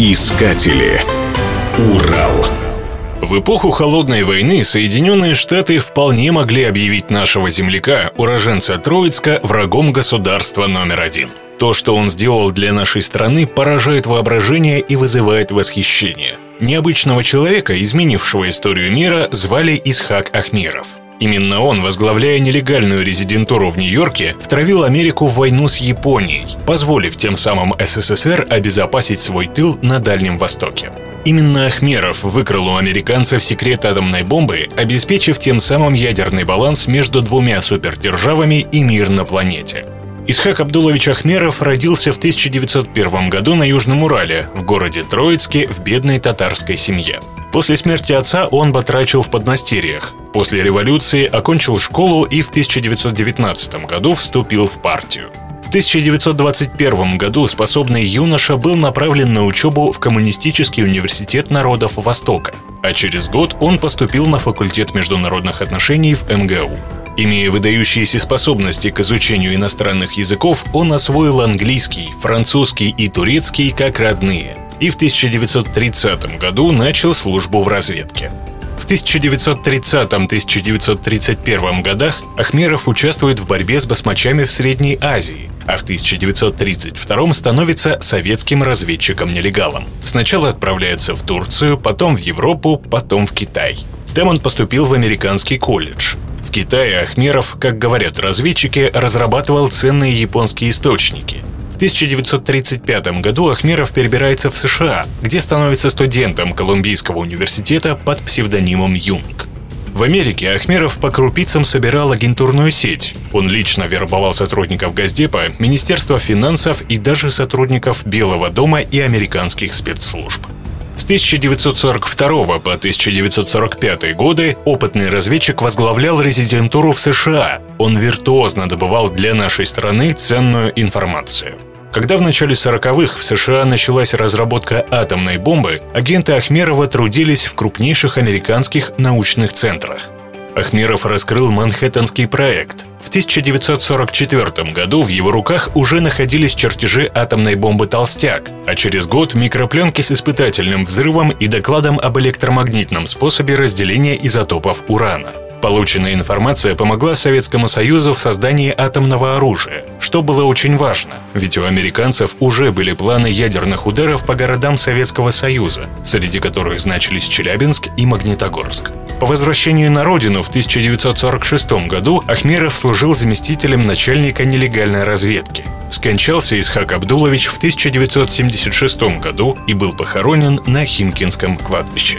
Искатели. Урал. В эпоху Холодной войны Соединенные Штаты вполне могли объявить нашего земляка, уроженца Троицка, врагом государства номер один. То, что он сделал для нашей страны, поражает воображение и вызывает восхищение. Необычного человека, изменившего историю мира, звали Исхак Ахмиров. Именно он, возглавляя нелегальную резидентуру в Нью-Йорке, втравил Америку в войну с Японией, позволив тем самым СССР обезопасить свой тыл на Дальнем Востоке. Именно Ахмеров выкрал у американцев секрет атомной бомбы, обеспечив тем самым ядерный баланс между двумя супердержавами и мир на планете. Исхак Абдулович Ахмеров родился в 1901 году на Южном Урале, в городе Троицке, в бедной татарской семье. После смерти отца он батрачил в подмастерьях. После революции окончил школу и в 1919 году вступил в партию. В 1921 году способный юноша был направлен на учебу в Коммунистический университет народов Востока, а через год он поступил на факультет международных отношений в МГУ. Имея выдающиеся способности к изучению иностранных языков, он освоил английский, французский и турецкий как родные – и в 1930 году начал службу в разведке. В 1930-1931 годах Ахмеров участвует в борьбе с басмачами в Средней Азии, а в 1932 становится советским разведчиком-нелегалом. Сначала отправляется в Турцию, потом в Европу, потом в Китай. Там он поступил в американский колледж. В Китае Ахмеров, как говорят разведчики, разрабатывал ценные японские источники – 1935 году Ахмеров перебирается в США, где становится студентом Колумбийского университета под псевдонимом Юнг. В Америке Ахмеров по крупицам собирал агентурную сеть. Он лично вербовал сотрудников Газдепа, Министерства финансов и даже сотрудников Белого дома и американских спецслужб. С 1942 по 1945 годы опытный разведчик возглавлял резидентуру в США. Он виртуозно добывал для нашей страны ценную информацию. Когда в начале 40-х в США началась разработка атомной бомбы, агенты Ахмерова трудились в крупнейших американских научных центрах. Ахмеров раскрыл Манхэттенский проект. В 1944 году в его руках уже находились чертежи атомной бомбы «Толстяк», а через год микропленки с испытательным взрывом и докладом об электромагнитном способе разделения изотопов урана – Полученная информация помогла Советскому Союзу в создании атомного оружия, что было очень важно, ведь у американцев уже были планы ядерных ударов по городам Советского Союза, среди которых значились Челябинск и Магнитогорск. По возвращению на родину в 1946 году Ахмеров служил заместителем начальника нелегальной разведки. Скончался Исхак Абдулович в 1976 году и был похоронен на Химкинском кладбище.